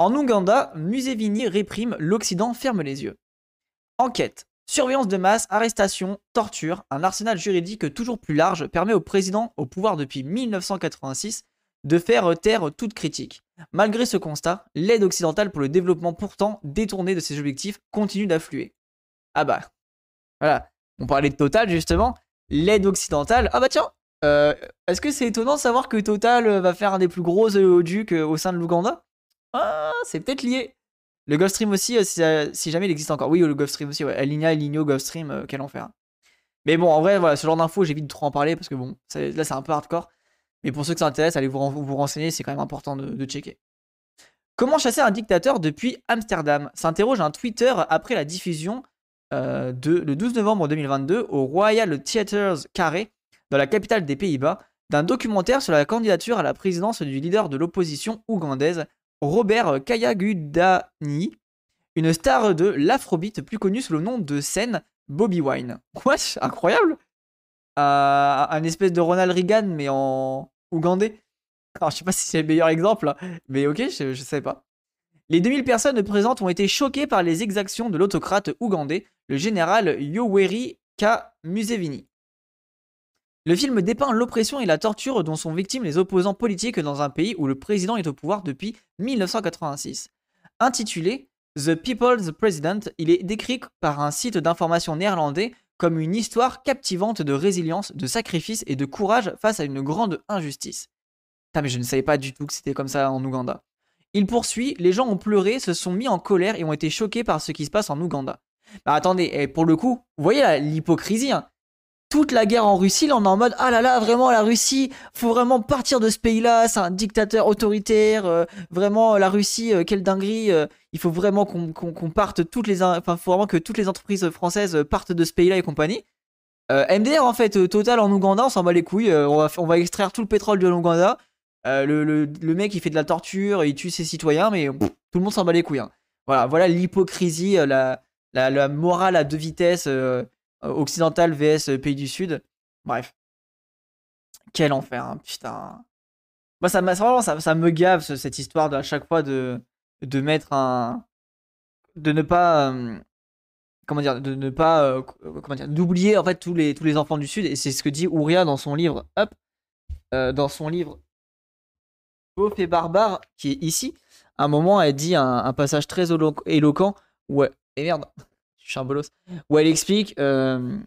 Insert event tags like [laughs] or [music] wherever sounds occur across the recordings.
En Ouganda, Museveni réprime, l'Occident ferme les yeux. Enquête. Surveillance de masse, arrestation, torture, un arsenal juridique toujours plus large permet au président, au pouvoir depuis 1986, de faire taire toute critique. Malgré ce constat, l'aide occidentale pour le développement pourtant détourné de ses objectifs continue d'affluer. Ah bah, voilà, on parlait de Total justement, l'aide occidentale, ah bah tiens, euh, est-ce que c'est étonnant de savoir que Total va faire un des plus gros oléoducs au sein de l'Ouganda? Ah, c'est peut-être lié. Le Gulf Stream aussi, euh, si, jamais il existe encore. Oui, le Gulf Stream aussi, ouais. Aligna, Eligno, Gulf Stream, euh, quel enfer. Mais bon, en vrai, voilà, ce genre d'infos, j'évite de trop en parler parce que bon, là, c'est un peu hardcore. Mais pour ceux qui s'intéressent, allez vous, renseigner, c'est quand même important de, checker. Comment chasser un dictateur depuis Amsterdam? S'interroge un Twitter après la diffusion euh, de, le 12 novembre 2022 au Royal Theatres Carré, dans la capitale des Pays-Bas, d'un documentaire sur la candidature à la présidence du leader de l'opposition ougandaise, Robert Kayagudani, une star de l'afrobeat plus connue sous le nom de scène Bobby Wine. [laughs] Wesh, incroyable euh, Un espèce de Ronald Reagan, mais en ougandais. Alors, je sais pas si c'est le meilleur exemple, mais ok, je, ne sais pas. Les 2000 personnes présentes ont été choquées par les exactions de l'autocrate ougandais, le général Yoweri K. Museveni. Le film dépeint l'oppression et la torture dont sont victimes les opposants politiques dans un pays où le président est au pouvoir depuis 1986. Intitulé The People's President, il est décrit par un site d'information néerlandais comme une histoire captivante de résilience, de sacrifice et de courage face à une grande injustice. Putain, mais je ne savais pas du tout que c'était comme ça en Ouganda. Il poursuit, les gens ont pleuré, se sont mis en colère et ont été choqués par ce qui se passe en Ouganda. Bah attendez, et pour le coup, vous voyez l'hypocrisie, hein toute la guerre en Russie, là on est en mode ah là là vraiment la Russie, faut vraiment partir de ce pays-là, c'est un dictateur autoritaire, euh, vraiment la Russie, euh, quelle dinguerie, euh, il faut vraiment qu'on parte toutes les, enfin faut vraiment que toutes les entreprises françaises partent de ce pays-là et compagnie. MDR en fait, total en Ouganda, on s'en bat les couilles, on va, on va extraire tout le pétrole de l'Ouganda. Le, le, mec il fait de la torture, il tue ses citoyens, mais tout le monde s'en bat les couilles. Hein. Voilà, voilà l'hypocrisie, la, la, la, morale à deux vitesses euh, occidental vs euh, pays du Sud. Bref. Quel enfer, hein, putain. Moi, ça, vraiment, ça, ça, me gave cette histoire de à chaque fois de, de mettre un. de ne pas. Euh, comment dire De ne pas. comment dire D'oublier en fait tous les, tous les enfants du Sud. Et c'est ce que dit Ouria dans son livre. Hop Dans son livre. Beauf et barbare, qui est ici. À un moment, elle dit un, passage très éloquent. Ouais. Et merde bolos, où elle explique. Euh,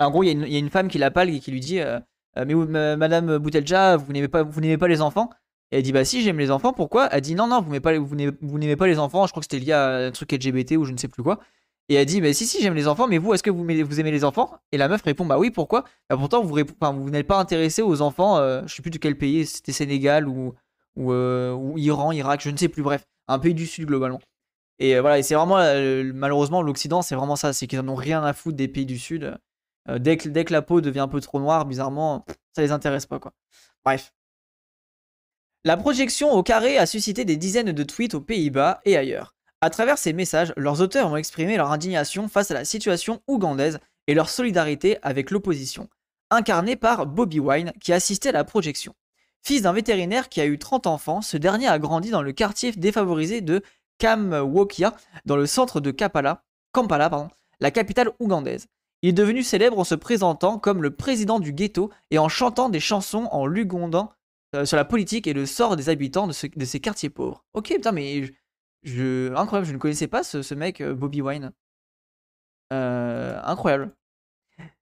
en gros, il y, a une femme qui l'appelle et qui lui dit euh, euh, Mais Madame Boutelja, vous n'aimez pas, vous n'aimez pas les enfants? Et elle dit Bah si, j'aime les enfants. Pourquoi? Elle dit Non, non, vous n'aimez pas, vous n'aimez pas les enfants. Je crois que c'était lié à un truc LGBT ou je ne sais plus quoi. Et elle dit Bah si, si, j'aime les enfants. Mais vous, est-ce que vous, vous aimez les enfants? Et la meuf répond Bah oui, pourquoi? Bah, Pourtant, vous, vous n'êtes pas intéressé aux enfants. je sais plus de quel pays. C'était Sénégal ou, ou Iran, Irak, je ne sais plus. Bref, un pays du Sud globalement. Et euh, voilà, et c'est vraiment, euh, malheureusement, l'Occident, c'est vraiment ça, c'est qu'ils n'en ont rien à foutre des pays du Sud. Euh, dès, que, dès que la peau devient un peu trop noire, bizarrement, ça les intéresse pas, quoi. Bref. La projection au carré a suscité des dizaines de tweets aux Pays-Bas et ailleurs. À travers ces messages, leurs auteurs ont exprimé leur indignation face à la situation ougandaise et leur solidarité avec l'opposition, incarnée par Bobby Wine qui assistait à la projection. Fils d'un vétérinaire qui a eu 30 enfants, ce dernier a grandi dans le quartier défavorisé de Kamwokia, dans le centre de Kampala, la capitale ougandaise. Il est devenu célèbre en se présentant comme le président du ghetto et en chantant des chansons en lugondant euh, sur la politique et le sort des habitants de, ces quartiers pauvres. Ok, putain, mais incroyable, je ne connaissais pas ce, mec, euh, Bobby Wine. Euh, incroyable.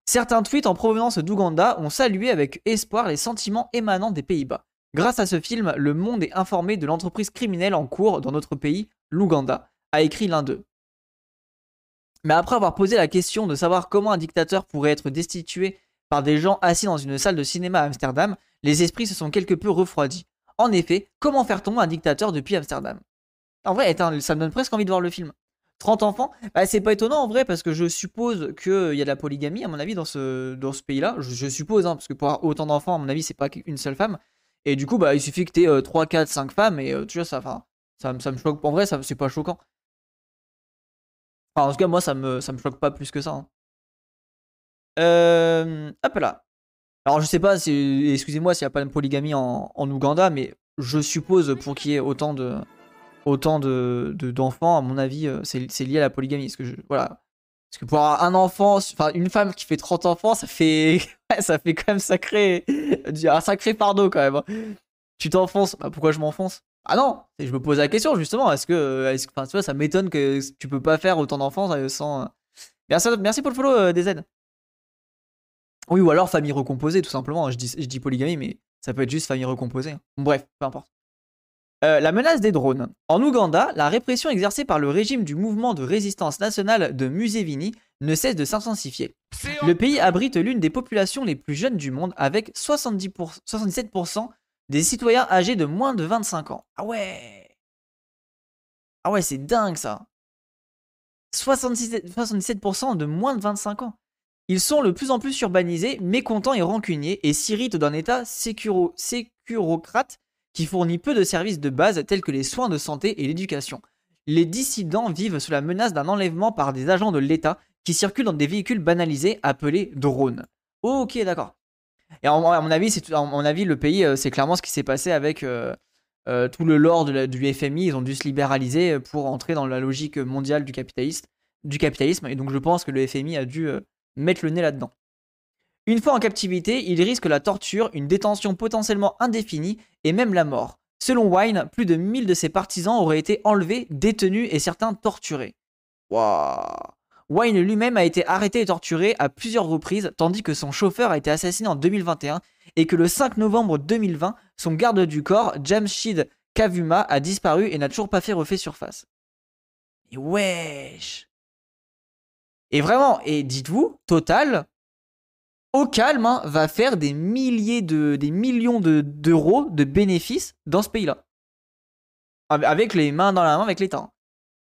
Certains tweets en provenance d'Ouganda ont salué avec espoir les sentiments émanant des Pays-Bas. Grâce à ce film, le monde est informé de l'entreprise criminelle en cours dans notre pays, l'Ouganda, a écrit l'un d'eux. Mais après avoir posé la question de savoir comment un dictateur pourrait être destitué par des gens assis dans une salle de cinéma à Amsterdam, les esprits se sont quelque peu refroidis. En effet, comment faire tomber un dictateur depuis Amsterdam? En vrai, ça me donne presque envie de voir le film. 30 enfants? Bah, C'est pas étonnant en vrai, parce que je suppose qu'il y a de la polygamie, à mon avis, dans ce, dans ce pays-là. Je, suppose, hein, parce que pour avoir autant d'enfants, à mon avis, c'est pas qu'une seule femme. Et du coup, bah, il suffit que tu aies 3, 4, 5 femmes, et euh, tu vois, ça, ça, ça me choque. En vrai, c'est pas choquant. Enfin, en tout cas, moi, ça me, ça me choque pas plus que ça. Euh, hop là. Alors, je sais pas, excusez-moi s'il n'y a pas de polygamie en, Ouganda, mais je suppose pour qu'il y ait autant de, autant de d'enfants, à mon avis, c'est lié à la polygamie. Parce que voilà. Parce que pour avoir un enfant, enfin une femme qui fait 30 enfants, ça fait, [laughs] ça fait quand même sacré, un sacré fardeau quand même. Hein. Tu t'enfonces, bah pourquoi je m'enfonce? Ah non, je me pose la question justement. Est-ce que, est enfin, ça m'étonne que tu peux pas faire autant d'enfants sans. Merci, merci pour le follow, DZ. Oui, ou alors famille recomposée, tout simplement. Je dis, je dis polygamie, mais ça peut être juste famille recomposée. Hein. Bref, peu importe. Euh, la menace des drones. En Ouganda, la répression exercée par le régime du mouvement de résistance nationale de Museveni ne cesse de s'intensifier. Le pays abrite l'une des populations les plus jeunes du monde avec 77% des citoyens âgés de moins de 25 ans. Ah ouais Ah ouais, c'est dingue ça 77% de moins de 25 ans. Ils sont de plus en plus urbanisés, mécontents et rancuniers et s'irritent d'un état sécurocrate qui fournit peu de services de base tels que les soins de santé et l'éducation. Les dissidents vivent sous la menace d'un enlèvement par des agents de l'État qui circulent dans des véhicules banalisés appelés drones. Ok, d'accord. Et à mon avis, le pays, euh, c'est clairement ce qui s'est passé avec euh, euh, tout le lore du FMI. Ils ont dû se libéraliser pour entrer dans la logique mondiale du capitalisme. Et donc, je pense que le FMI a dû mettre le nez là-dedans. Une fois en captivité, il risque la torture, une détention potentiellement indéfinie et même la mort. Selon Wine, plus de 1000 de ses partisans auraient été enlevés, détenus et certains torturés. Wine lui-même a été arrêté et torturé à plusieurs reprises, tandis que son chauffeur a été assassiné en 2021 et que le 5 novembre 2020, son garde du corps, Jamshid Kavuma, a disparu et n'a toujours pas fait refait surface. Et wesh Et vraiment, et dites-vous, Total, au calme, hein, va faire des milliers de, des millions d'euros de, bénéfices dans ce pays-là. Avec les mains dans la main avec l'État. Hein.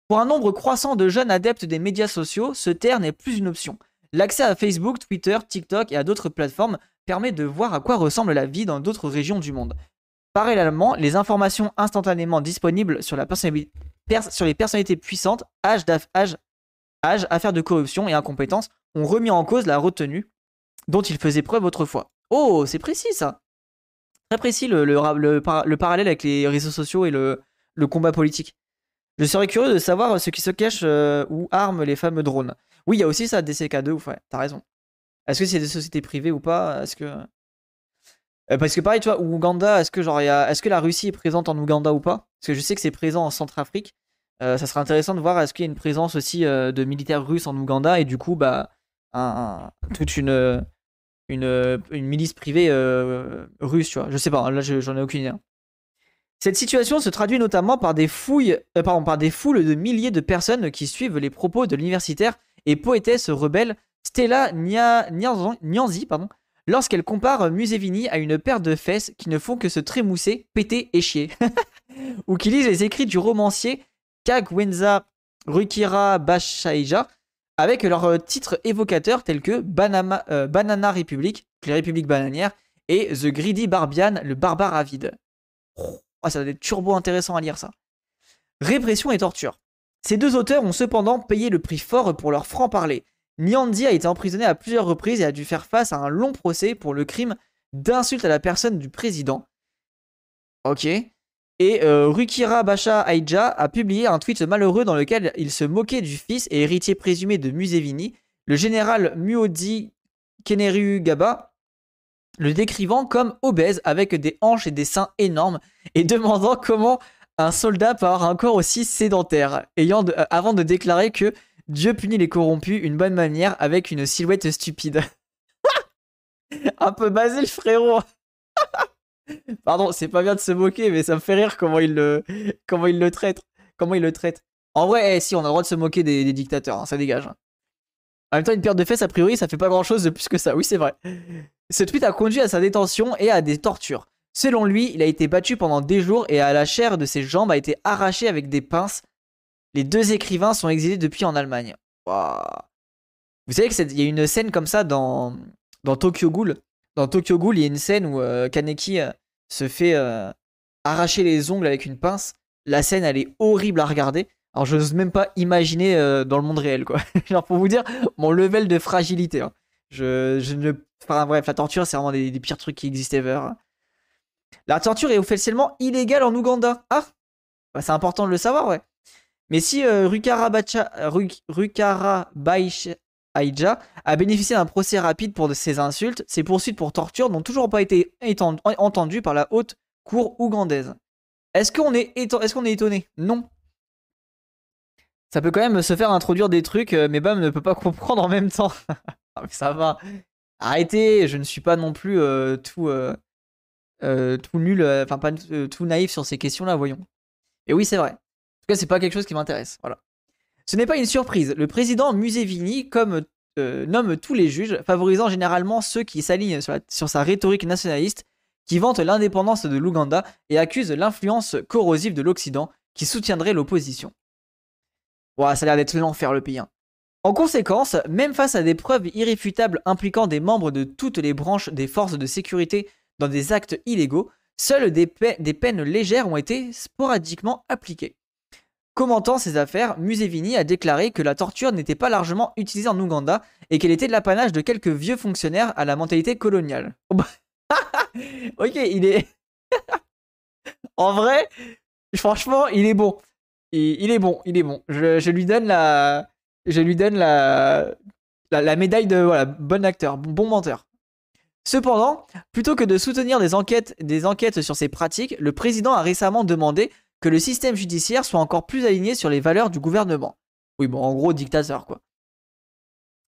Pour un nombre croissant de jeunes adeptes des médias sociaux, ce terre n'est plus une option. L'accès à Facebook, Twitter, TikTok et à d'autres plateformes permet de voir à quoi ressemble la vie dans d'autres régions du monde. Parallèlement, les informations instantanément disponibles sur, les personnalités puissantes, âge, âge, affaires de corruption et incompétence ont remis en cause la retenue dont il faisait preuve autrefois. Oh, c'est précis ça Très précis le, le, parallèle avec les réseaux sociaux et le, combat politique. Je serais curieux de savoir ce qui se cache euh, ou arme les fameux drones. Oui, il y a aussi ça, DCK2, ouais, t'as raison. Est-ce que c'est des sociétés privées ou pas? Est-ce que. Euh, parce que pareil, tu vois, Ouganda, est-ce que, genre, est-ce que la Russie est présente en Ouganda ou pas? Parce que je sais que c'est présent en Centrafrique. Euh, ça serait intéressant de voir est-ce qu'il y a une présence aussi de militaires russes en Ouganda et du coup, bah, toute une, une, une milice privée euh, russe, tu vois. Je sais pas, là j'en ai aucune idée. Hein. Cette situation se traduit notamment par des fouilles, euh, pardon, par des foules de milliers de personnes qui suivent les propos de l'universitaire et poétesse rebelle Stella Nyanzi, pardon, lorsqu'elle compare Museveni à une paire de fesses qui ne font que se trémousser, péter et chier, [laughs] ou qui lisent les écrits du romancier Kagwenza Rukira Bashaija, avec leurs euh, titres évocateurs tels que euh, Banana Republic, les républiques bananières, et The Greedy Barbian, le barbare avide. Oh, ça va être turbo intéressant à lire ça. Répression et torture. Ces deux auteurs ont cependant payé le prix fort pour leur franc-parler. Nyandi a été emprisonné à plusieurs reprises et a dû faire face à un long procès pour le crime d'insulte à la personne du président. Ok. Et euh, Rukira Basha Aïdja a publié un tweet malheureux dans lequel il se moquait du fils et héritier présumé de Museveni, le général Muodi Keneru Gaba, le décrivant comme obèse avec des hanches et des seins énormes et [laughs] demandant comment un soldat peut avoir un corps aussi sédentaire, ayant euh, avant de déclarer que Dieu punit les corrompus une bonne manière avec une silhouette stupide. [laughs] un peu basé frérot [laughs] Pardon, c'est pas bien de se moquer, mais ça me fait rire comment il le, comment il le traite. Comment il le traite. En vrai, eh, si, on a le droit de se moquer des, dictateurs, hein, ça dégage. En même temps, une paire de fesses, a priori, ça fait pas grand chose de plus que ça. Oui, c'est vrai. Ce tweet a conduit à sa détention et à des tortures. Selon lui, il a été battu pendant des jours et à la chair de ses jambes a été arrachée avec des pinces. Les deux écrivains sont exilés depuis en Allemagne. Vous savez qu'il y a une scène comme ça dans, dans Tokyo Ghoul dans Tokyo Ghoul, il y a une scène où euh, Kaneki euh, se fait euh, arracher les ongles avec une pince. La scène, elle est horrible à regarder. Alors, je n'ose même pas imaginer dans le monde réel, quoi. [laughs] Genre, pour vous dire mon level de fragilité. Hein. Je, ne. Enfin, bref, la torture, c'est vraiment des, pires trucs qui existent ever. La torture est officiellement illégale en Ouganda. Ah Bah, c'est important de le savoir, ouais. Mais si euh, Rukara, Aïdja a bénéficié d'un procès rapide pour ses insultes, ses poursuites pour torture n'ont toujours pas été entendues par la haute cour ougandaise. Est-ce qu'on est, étonné? Non. Ça peut quand même se faire introduire des trucs, euh, mais Bam ne peut pas [laughs] comprendre en même temps. [laughs] Ah, ça va. Arrêtez, je ne suis pas non plus euh, tout, tout nul, enfin pas tout naïf sur ces questions-là, voyons. Et oui, c'est vrai. En tout cas, c'est pas quelque chose qui m'intéresse. Voilà. Ce n'est pas une surprise. Le président Museveni comme, euh, nomme tous les juges, favorisant généralement ceux qui s'alignent sur, sa rhétorique nationaliste, qui vante l'indépendance de l'Ouganda et accuse l'influence corrosive de l'Occident, qui soutiendrait l'opposition. Ouah, ça a l'air d'être l'enfer le pays. Hein. En conséquence, même face à des preuves irréfutables impliquant des membres de toutes les branches des forces de sécurité dans des actes illégaux, seules des peines légères ont été sporadiquement appliquées. Commentant ces affaires, Museveni a déclaré que la torture n'était pas largement utilisée en Ouganda et qu'elle était de l'apanage de quelques vieux fonctionnaires à la mentalité coloniale. [laughs] Ok, il est. [laughs] en vrai, franchement, il est bon. Il, est bon, il est bon. Je, lui donne la. Je lui donne la. La, médaille de voilà, bon acteur, bon menteur. Cependant, plutôt que de soutenir des enquêtes, des enquêtes sur ces pratiques, le président a récemment demandé que le système judiciaire soit encore plus aligné sur les valeurs du gouvernement. Oui, bon, en gros, dictateur, quoi.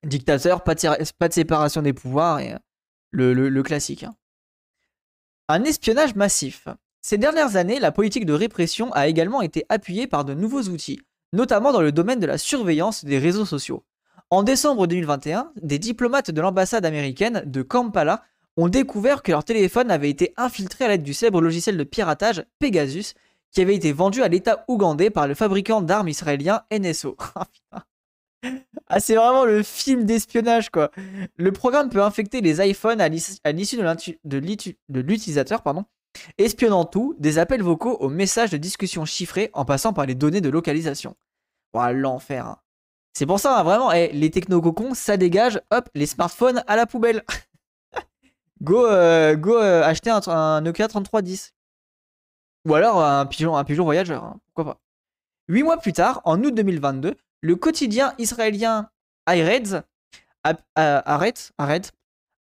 Dictateur, pas de, séparation des pouvoirs et euh, le, classique. Hein. Un espionnage massif. Ces dernières années, la politique de répression a également été appuyée par de nouveaux outils, notamment dans le domaine de la surveillance des réseaux sociaux. En décembre 2021, des diplomates de l'ambassade américaine de Kampala ont découvert que leur téléphone avait été infiltré à l'aide du célèbre logiciel de piratage Pegasus qui avait été vendu à l'État ougandais par le fabricant d'armes israélien NSO. [laughs] Ah, ah, c'est vraiment le film d'espionnage, quoi. Le programme peut infecter les iPhones à l'issue de l'utilisateur, pardon, espionnant tout, des appels vocaux aux messages de discussion chiffrés en passant par les données de localisation. Voilà, l'enfer. Hein. C'est pour ça, hein, vraiment, eh, les technococons, ça dégage, hop, les smartphones à la poubelle. [laughs] go euh, go euh, acheter un, un Nokia 3310. Ou alors un pigeon, un pigeon voyageur, hein, pourquoi pas. Huit mois plus tard, en août 2022, le quotidien israélien Haaretz a,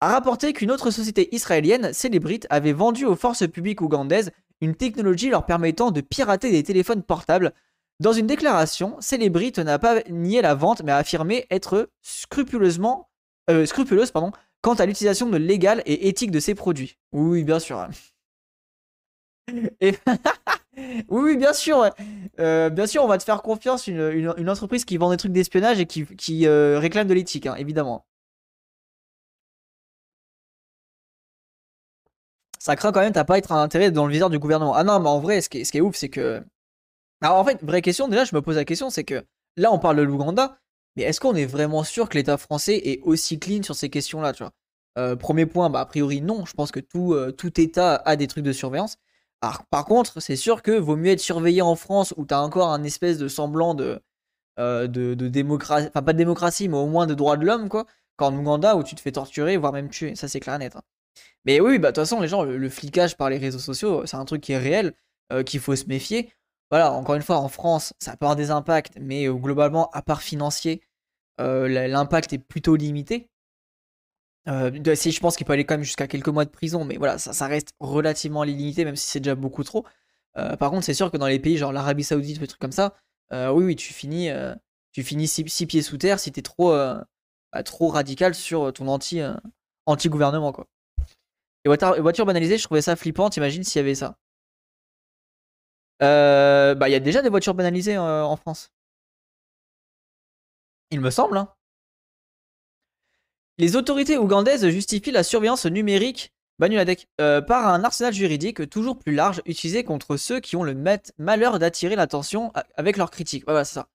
rapporté qu'une autre société israélienne, Celebrite, avait vendu aux forces publiques ougandaises une technologie leur permettant de pirater des téléphones portables. Dans une déclaration, Celebrite n'a pas nié la vente, mais a affirmé être scrupuleusement, euh, scrupuleuse pardon, quant à l'utilisation légale et éthique de ces produits. Oui, bien sûr. [laughs] [laughs] oui, bien sûr. Euh, bien sûr, on va te faire confiance, une, entreprise qui vend des trucs d'espionnage et qui, euh, réclame de l'éthique, hein, évidemment. Ça craint quand même, t'as pas à être un intérêt dans le viseur du gouvernement. Ah non, mais en vrai, ce qui est, ouf, c'est que. Alors en fait, vraie question, déjà, je me pose la question, c'est que là, on parle de l'Ouganda, mais est-ce qu'on est vraiment sûr que l'État français est aussi clean sur ces questions-là, tu vois? Euh, Premier point, bah, a priori, non. Je pense que tout État a des trucs de surveillance par contre, c'est sûr que vaut mieux être surveillé en France où tu as encore un espèce de semblant de, euh, de, démocratie, enfin pas de démocratie, mais au moins de droits de l'homme, quoi, qu'en Ouganda où tu te fais torturer, voire même tuer. Ça, c'est clair et net. Hein. Mais oui, bah de toute façon, les gens, le, flicage par les réseaux sociaux, c'est un truc qui est réel, euh, qu'il faut se méfier. Voilà, encore une fois, en France, ça peut avoir des impacts, mais euh, globalement, à part financier, l'impact est plutôt limité. Euh, je pense qu'il peut aller quand même jusqu'à quelques mois de prison, mais voilà, ça, reste relativement limité, même si c'est déjà beaucoup trop. Euh, par contre, c'est sûr que dans les pays genre l'Arabie Saoudite ou des trucs comme ça, euh, oui, oui, tu finis, tu finis six, pieds sous terre si t'es trop, bah, trop radical sur ton anti, anti-gouvernement, quoi. Et voiture, banalisée, je trouvais ça flippant, t'imagines s'il y avait ça? bah, il y a déjà des voitures banalisées en France. Il me semble, hein. Les autorités ougandaises justifient la surveillance numérique euh, par un arsenal juridique toujours plus large utilisé contre ceux qui ont le malheur d'attirer l'attention avec leurs critiques. Voilà, ça.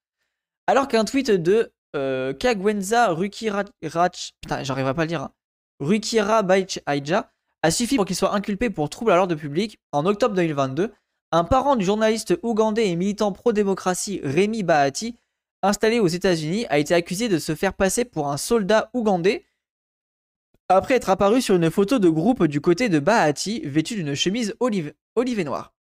Alors qu'un tweet de euh, Kagwenza Rukirach, j'arriverai pas à le dire, hein, Rukira Aija a suffi pour qu'il soit inculpé pour trouble à l'ordre public en octobre 2022. Un parent du journaliste ougandais et militant pro-démocratie Rémi Bahati, installé aux États-Unis, a été accusé de se faire passer pour un soldat ougandais après être apparu sur une photo de groupe du côté de Bahati, vêtu d'une chemise olive, noire.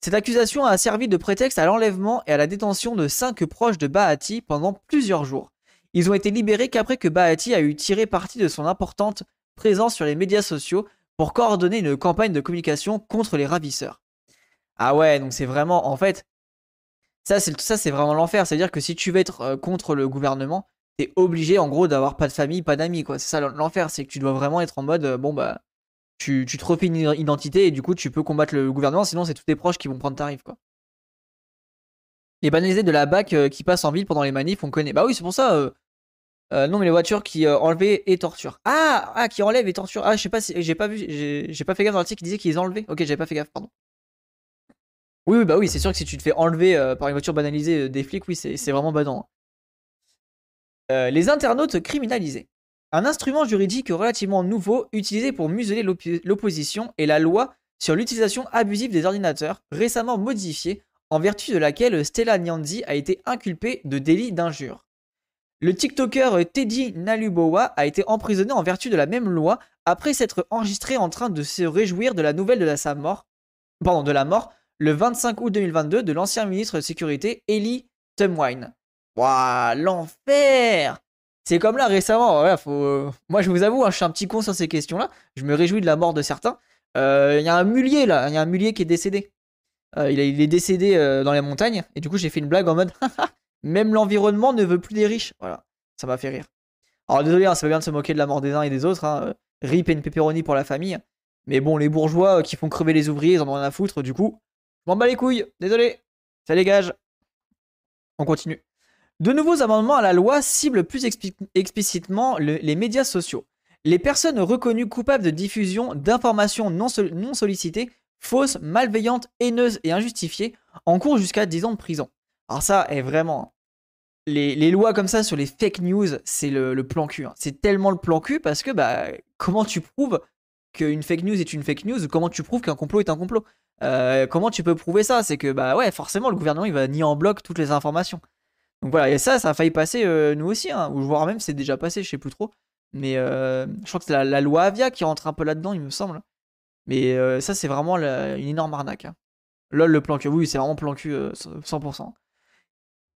Cette accusation a servi de prétexte à l'enlèvement et à la détention de cinq proches de Bahati pendant plusieurs jours. Ils ont été libérés qu'après que Bahati a eu tiré parti de son importante présence sur les médias sociaux pour coordonner une campagne de communication contre les ravisseurs. Ah ouais, donc c'est vraiment, en fait, ça c'est ça c'est vraiment l'enfer. C'est-à-dire que si tu veux être euh, contre le gouvernement, t'es obligé en gros d'avoir pas de famille, pas d'amis, quoi. C'est ça l'enfer, c'est que tu dois vraiment être en mode, euh, bon bah, tu, tu te une identité et du coup tu peux combattre le gouvernement, sinon c'est tous tes proches qui vont prendre tarif, quoi. Les banalisés de la BAC euh, qui passent en ville pendant les manifs, on connaît. Bah oui, c'est pour ça. non, mais les voitures qui enlevaient et torturent. Ah, ah, qui enlèvent et torturent. Ah, je sais pas si j'ai pas vu, j'ai pas fait gaffe dans l'article qui disait qu'ils enlevaient. Ok, j'avais pas fait gaffe, pardon. Oui, bah oui, c'est sûr que si tu te fais enlever euh, par une voiture banalisée euh, des flics, oui, c'est vraiment badant. Hein. Euh, les internautes criminalisés. Un instrument juridique relativement nouveau utilisé pour museler l'opposition est la loi sur l'utilisation abusive des ordinateurs, récemment modifiée, en vertu de laquelle Stella Nyanzi a été inculpée de délit d'injure. Le TikToker Teddy Nalubowa a été emprisonné en vertu de la même loi après s'être enregistré en train de se réjouir de la nouvelle de sa mort, pardon, de la mort le 25 août 2022 de l'ancien ministre de Sécurité Eli Tumwine. Waouh, l'enfer C'est comme là récemment, faut... moi je vous avoue, hein, je suis un petit con sur ces questions-là, je me réjouis de la mort de certains. Euh, il y a un mulier là, il y a un mulier qui est décédé. Euh, il, est décédé euh, dans les montagnes, et du coup j'ai fait une blague en mode [laughs] même l'environnement ne veut plus des riches. Voilà, ça m'a fait rire. Alors désolé, hein, ça va bien de se moquer de la mort des uns et des autres. Hein. Rip et une pepperoni pour la famille. Mais bon, les bourgeois qui font crever les ouvriers, ils en ont rien à foutre. Du coup, m'en bats les couilles, désolé. Ça dégage. On continue. De nouveaux amendements à la loi ciblent plus explicitement les médias sociaux. Les personnes reconnues coupables de diffusion d'informations non, sollicitées, fausses, malveillantes, haineuses et injustifiées encourent jusqu'à 10 ans de prison. Alors ça est vraiment... Les, lois comme ça sur les fake news, c'est le, plan cul. Hein. C'est tellement le plan cul parce que bah, comment tu prouves qu'une fake news est une fake news Comment tu prouves qu'un complot est un complot? Euh, comment tu peux prouver ça? C'est que, bah ouais, forcément, le gouvernement, il va nier en bloc toutes les informations. Donc voilà, et ça, ça a failli passer euh, nous aussi, hein, ou voire même c'est déjà passé, je sais plus trop. Mais euh, je crois que c'est la, loi Avia qui rentre un peu là-dedans, il me semble. Mais ça, c'est vraiment une énorme arnaque. Hein. Lol, le plan cul, oui, c'est vraiment plan cul 100%.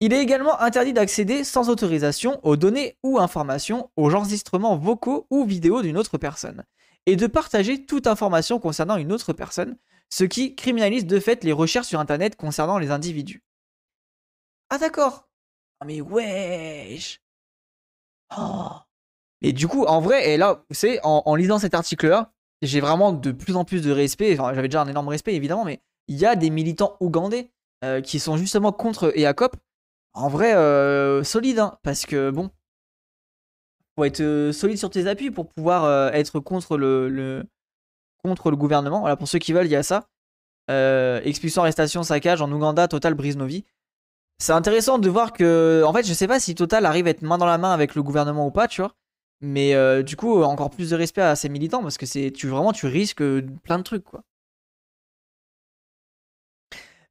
Il est également interdit d'accéder sans autorisation aux données ou informations, aux enregistrements vocaux ou vidéos d'une autre personne, et de partager toute information concernant une autre personne, ce qui criminalise de fait les recherches sur Internet concernant les individus. Ah d'accord. Ah mais wesh. Oh. Et du coup, en vrai, et là, vous savez, en, lisant cet article-là, j'ai vraiment de plus en plus de respect. Enfin, j'avais déjà un énorme respect, évidemment, mais il y a des militants ougandais euh, qui sont justement contre EACOP. En vrai, euh, solide, hein, parce que bon, faut être euh, solide sur tes appuis pour pouvoir être contre le, contre le gouvernement. Voilà, pour ceux qui veulent, il y a ça. Euh, expulsion, arrestation, saccage en Ouganda, Total brise nos vies. C'est intéressant de voir que, en fait, je sais pas si Total arrive à être main dans la main avec le gouvernement ou pas, tu vois. Mais euh, du coup, encore plus de respect à ces militants parce que c'est, tu vraiment, tu risques plein de trucs, quoi.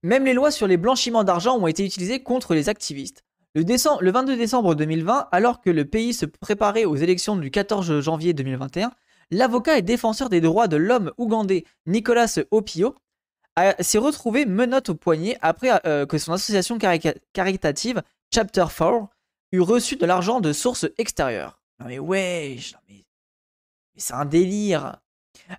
Même les lois sur les blanchiments d'argent ont été utilisées contre les activistes. Le, le 22 décembre 2020, alors que le pays se préparait aux élections du 14 janvier 2021, l'avocat et défenseur des droits de l'homme ougandais Nicolas Opio s'est retrouvé menotte au poignet après euh, que son association caritative Chapter 4 eut reçu de l'argent de sources extérieures. Non mais wesh, mais, c'est un délire.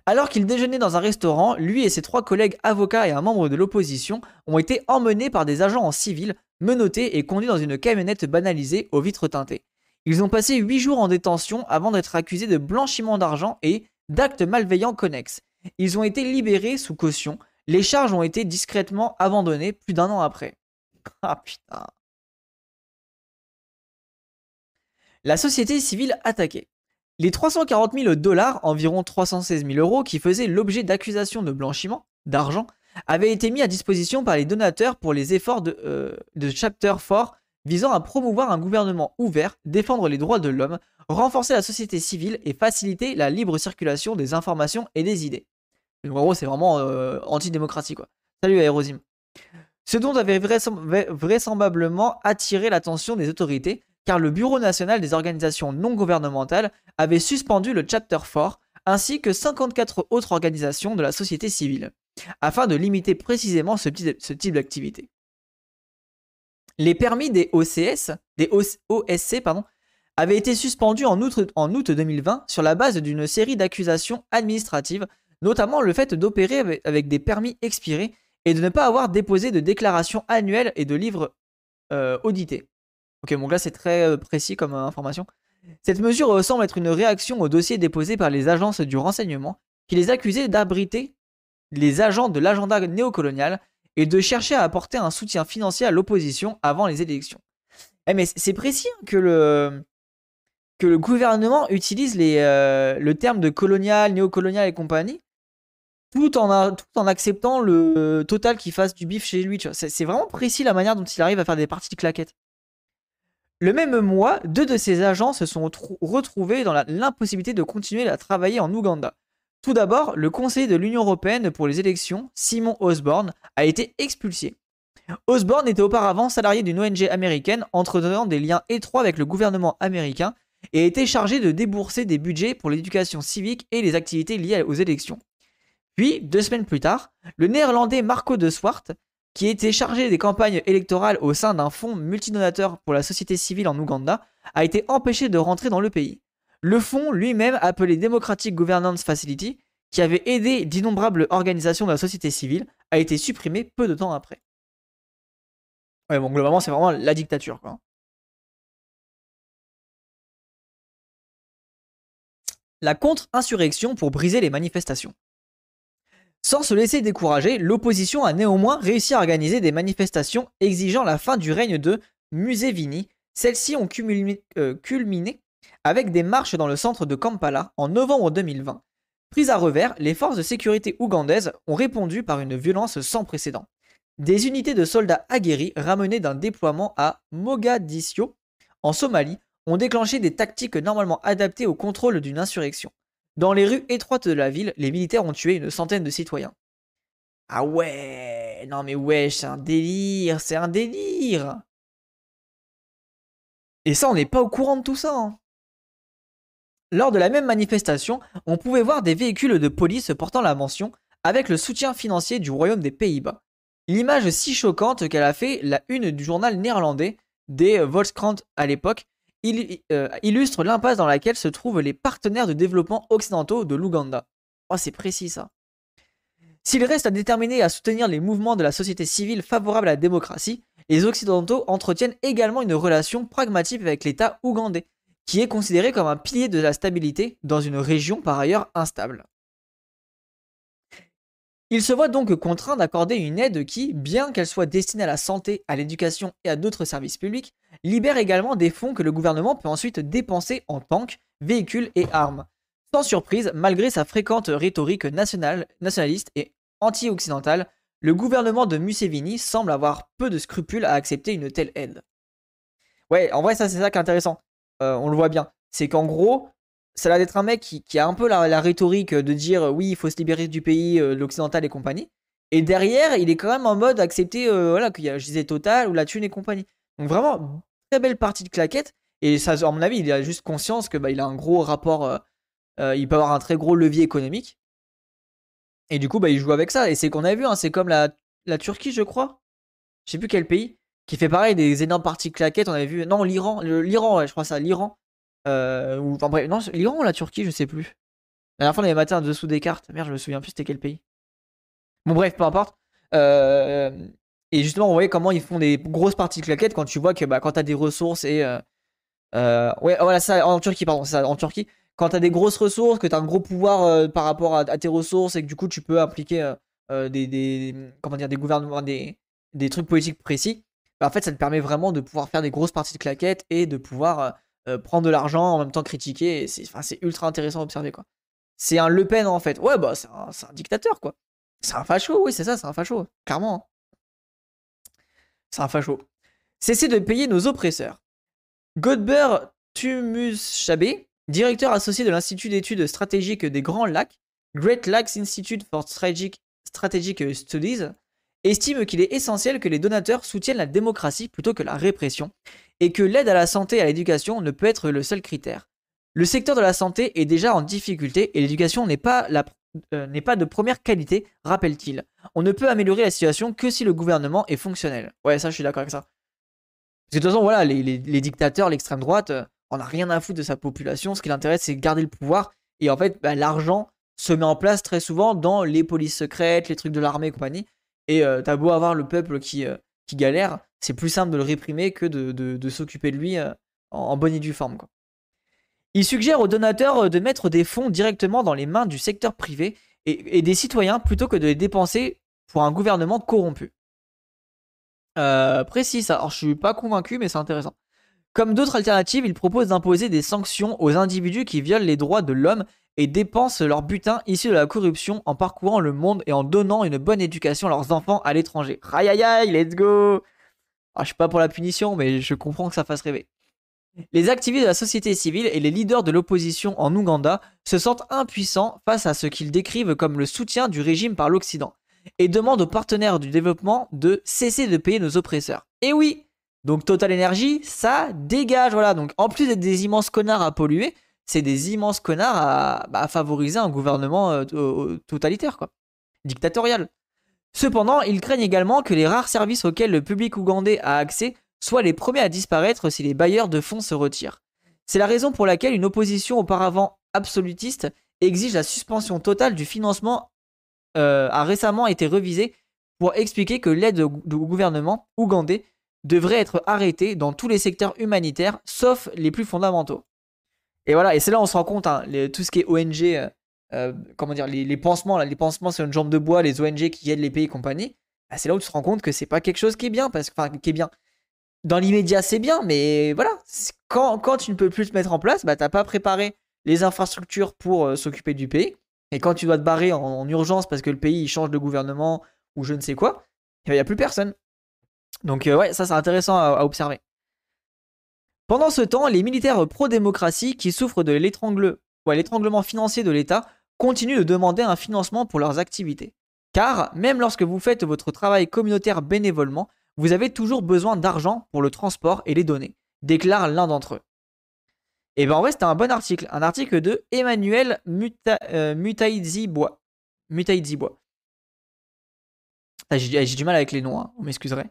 Alors qu'il déjeunait dans un restaurant, lui et ses trois collègues avocats et un membre de l'opposition ont été emmenés par des agents en civil, menottés et conduits dans une camionnette banalisée aux vitres teintées. Ils ont passé 8 jours en détention avant d'être accusés de blanchiment d'argent et d'actes malveillants connexes. Ils ont été libérés sous caution. Les charges ont été discrètement abandonnées plus d'un an après. [laughs] Ah putain. La société civile attaquée. Les 340 000 dollars, environ 316 000 euros, qui faisaient l'objet d'accusations de blanchiment d'argent, avaient été mis à disposition par les donateurs pour les efforts de, euh, Chapter 4 visant à promouvoir un gouvernement ouvert, défendre les droits de l'homme, renforcer la société civile et faciliter la libre circulation des informations et des idées. En gros, c'est vraiment euh, antidémocratique quoi. Salut Aérosim. Ce dont avait vraisemblablement attiré l'attention des autorités, car le Bureau national des organisations non gouvernementales avait suspendu le Chapter 4, ainsi que 54 autres organisations de la société civile. afin de limiter précisément ce type d'activité. Les permis des OCS, des OSC, pardon, avaient été suspendus en août, en août 2020 sur la base d'une série d'accusations administratives, notamment le fait d'opérer avec des permis expirés et de ne pas avoir déposé de déclaration annuelle et de livres euh, audités. Ok, bon là c'est très euh, précis comme euh, information. Cette mesure semble être une réaction au dossier déposé par les agences du renseignement qui les accusaient d'abriter les agents de l'agenda néocolonial et de chercher à apporter un soutien financier à l'opposition avant les élections. Eh mais c'est précis hein, que le, que le gouvernement utilise les, le terme de colonial, néocolonial et compagnie tout en, acceptant le total qu'il fasse du bif chez lui. C'est vraiment précis la manière dont il arrive à faire des parties de claquettes. Le même mois, deux de ses agents se sont retrouvés dans l'impossibilité de continuer à travailler en Ouganda. Tout d'abord, le conseiller de l'Union européenne pour les élections, Simon Osborne, a été expulsé. Osborne était auparavant salarié d'une ONG américaine entretenant des liens étroits avec le gouvernement américain et était chargé de débourser des budgets pour l'éducation civique et les activités liées aux élections. Puis, deux semaines plus tard, le néerlandais Marco de Swart, qui était chargé des campagnes électorales au sein d'un fonds multidonateur pour la société civile en Ouganda, a été empêché de rentrer dans le pays. Le fonds lui-même, appelé Democratic Governance Facility, qui avait aidé d'innombrables organisations de la société civile, a été supprimé peu de temps après. Ouais, bon, globalement, c'est vraiment la dictature, quoi. La contre-insurrection pour briser les manifestations. Sans se laisser décourager, l'opposition a néanmoins réussi à organiser des manifestations exigeant la fin du règne de Museveni. Celles-ci ont euh, culminé, avec des marches dans le centre de Kampala en novembre 2020. Prises à revers, les forces de sécurité ougandaises ont répondu par une violence sans précédent. Des unités de soldats aguerris ramenés d'un déploiement à Mogadiscio, en Somalie, ont déclenché des tactiques normalement adaptées au contrôle d'une insurrection. Dans les rues étroites de la ville, les militaires ont tué une centaine de citoyens. Ah ouais, non mais wesh, c'est un délire, c'est un délire. Et ça, on n'est pas au courant de tout ça. Hein. Lors de la même manifestation, on pouvait voir des véhicules de police portant la mention avec le soutien financier du Royaume des Pays-Bas. L'image si choquante qu'elle a fait la une du journal néerlandais des Volkskrant à l'époque il, euh, illustre l'impasse dans laquelle se trouvent les partenaires de développement occidentaux de l'Ouganda. Oh, c'est précis ça. S'il reste à déterminer à soutenir les mouvements de la société civile favorables à la démocratie, les Occidentaux entretiennent également une relation pragmatique avec l'État ougandais, qui est considéré comme un pilier de la stabilité dans une région par ailleurs instable. Il se voit donc contraint d'accorder une aide qui, bien qu'elle soit destinée à la santé, à l'éducation et à d'autres services publics, libère également des fonds que le gouvernement peut ensuite dépenser en tanks, véhicules et armes. Sans surprise, malgré sa fréquente rhétorique nationaliste et anti-occidentale, le gouvernement de Museveni semble avoir peu de scrupules à accepter une telle aide. Ouais, en vrai, ça c'est ça qui est intéressant. Euh, on le voit bien. C'est qu'en gros, ça a l'air d'être un mec qui, a un peu la, rhétorique de dire oui, il faut se libérer du pays, euh, l'occidental et compagnie. Et derrière, il est quand même en mode accepter euh, voilà, qu'il y a, je disais, Total ou la thune et compagnie. Donc vraiment, très belle partie de claquette. Et ça, à mon avis, il a juste conscience que bah, il a un gros rapport, euh, il peut avoir un très gros levier économique. Et du coup, bah, il joue avec ça. Et c'est qu'on a vu, hein, c'est comme la, la Turquie, je crois. Je sais plus quel pays. Qui fait pareil, des énormes parties claquettes. On avait vu. Non, l'Iran. L'Iran, je crois ça. L'Iran euh, ou, enfin bref, non, l'Iran ou la Turquie, je sais plus. La dernière fois, on avait maté un dessous des cartes. Merde, je me souviens plus c'était quel pays. Bon, bref, peu importe. Euh, et justement, on voyait comment ils font des grosses parties de claquettes quand tu vois que bah, quand t'as des ressources et. Euh, ouais, voilà, ça, en Turquie, pardon, ça, en Turquie. Quand t'as des grosses ressources, que t'as un gros pouvoir par rapport à, tes ressources et que du coup, tu peux impliquer des, des, Comment dire, des gouvernements, des, des trucs politiques précis. Bah, en fait, ça te permet vraiment de pouvoir faire des grosses parties de claquettes et de pouvoir euh, prendre de l'argent, en même temps critiquer. C'est ultra intéressant à observer. quoi. C'est un Le Pen en fait. Ouais, bah c'est un, dictateur quoi. C'est un facho, oui, c'est ça, c'est un facho. Clairement. Hein. C'est un facho. Cessez de payer nos oppresseurs. Godber Tumushabe, directeur associé de l'Institut d'études stratégiques des Grands Lacs, Great Lakes Institute for Strategic, Strategic Studies, estime qu'il est essentiel que les donateurs soutiennent la démocratie plutôt que la répression et que l'aide à la santé et à l'éducation ne peut être le seul critère. Le secteur de la santé est déjà en difficulté et l'éducation n'est pas euh, pas de première qualité, rappelle-t-il. On ne peut améliorer la situation que si le gouvernement est fonctionnel. Ouais, ça, je suis d'accord avec ça. Parce que de toute façon, voilà, les, dictateurs, l'extrême droite, euh, on n'a rien à foutre de sa population. Ce qui l'intéresse, c'est garder le pouvoir. Et en fait, bah, l'argent se met en place très souvent dans les polices secrètes, les trucs de l'armée et compagnie. Et euh, t'as beau avoir le peuple qui, qui galère, c'est plus simple de le réprimer que de, s'occuper de lui en, en bonne et due forme. Il suggère aux donateurs euh, de mettre des fonds directement dans les mains du secteur privé et, des citoyens plutôt que de les dépenser pour un gouvernement corrompu. Euh, précis ça. Alors je suis pas convaincu, mais c'est intéressant. Comme d'autres alternatives, il propose d'imposer des sanctions aux individus qui violent les droits de l'homme et dépensent leur butin issu de la corruption en parcourant le monde et en donnant une bonne éducation à leurs enfants à l'étranger. Aïe aïe let's go ah, Je suis pas pour la punition, mais je comprends que ça fasse rêver. Les activistes de la société civile et les leaders de l'opposition en Ouganda se sentent impuissants face à ce qu'ils décrivent comme le soutien du régime par l'Occident et demandent aux partenaires du développement de cesser de payer nos oppresseurs. Et oui, donc Total Energy, ça dégage, voilà. Donc en plus d'être des immenses connards à polluer, c'est des immenses connards à, bah, favoriser un gouvernement euh, totalitaire, quoi, dictatorial. Cependant, ils craignent également que les rares services auxquels le public ougandais a accès soit les premiers à disparaître si les bailleurs de fonds se retirent. C'est la raison pour laquelle une opposition auparavant absolutiste exige la suspension totale du financement euh, a récemment été revisée pour expliquer que l'aide au gouvernement ougandais devrait être arrêtée dans tous les secteurs humanitaires sauf les plus fondamentaux. Et voilà, et c'est là où on se rend compte, hein, tout ce qui est ONG, euh, euh, comment dire, les, pansements, les pansements sur une jambe de bois, les ONG qui aident les pays et compagnie, bah, c'est là où tu te rends compte que c'est pas quelque chose qui est bien, parce que, qui est bien dans l'immédiat, c'est bien, mais voilà, quand, tu ne peux plus te mettre en place, bah, tu n'as pas préparé les infrastructures pour euh, s'occuper du pays. Et quand tu dois te barrer en, urgence parce que le pays change de gouvernement ou je ne sais quoi, il n'y a plus personne. Donc, ouais, ça c'est intéressant à, observer. Pendant ce temps, les militaires pro-démocratie qui souffrent de l'étranglement financier de l'État continuent de demander un financement pour leurs activités. Car même lorsque vous faites votre travail communautaire bénévolement, vous avez toujours besoin d'argent pour le transport et les données, déclare l'un d'entre eux. Et ben en vrai, c'était un bon article, un article de Emmanuel Muta, euh, Mutaïdzi Bois. J'ai du mal avec les noms, hein, on m'excuserait.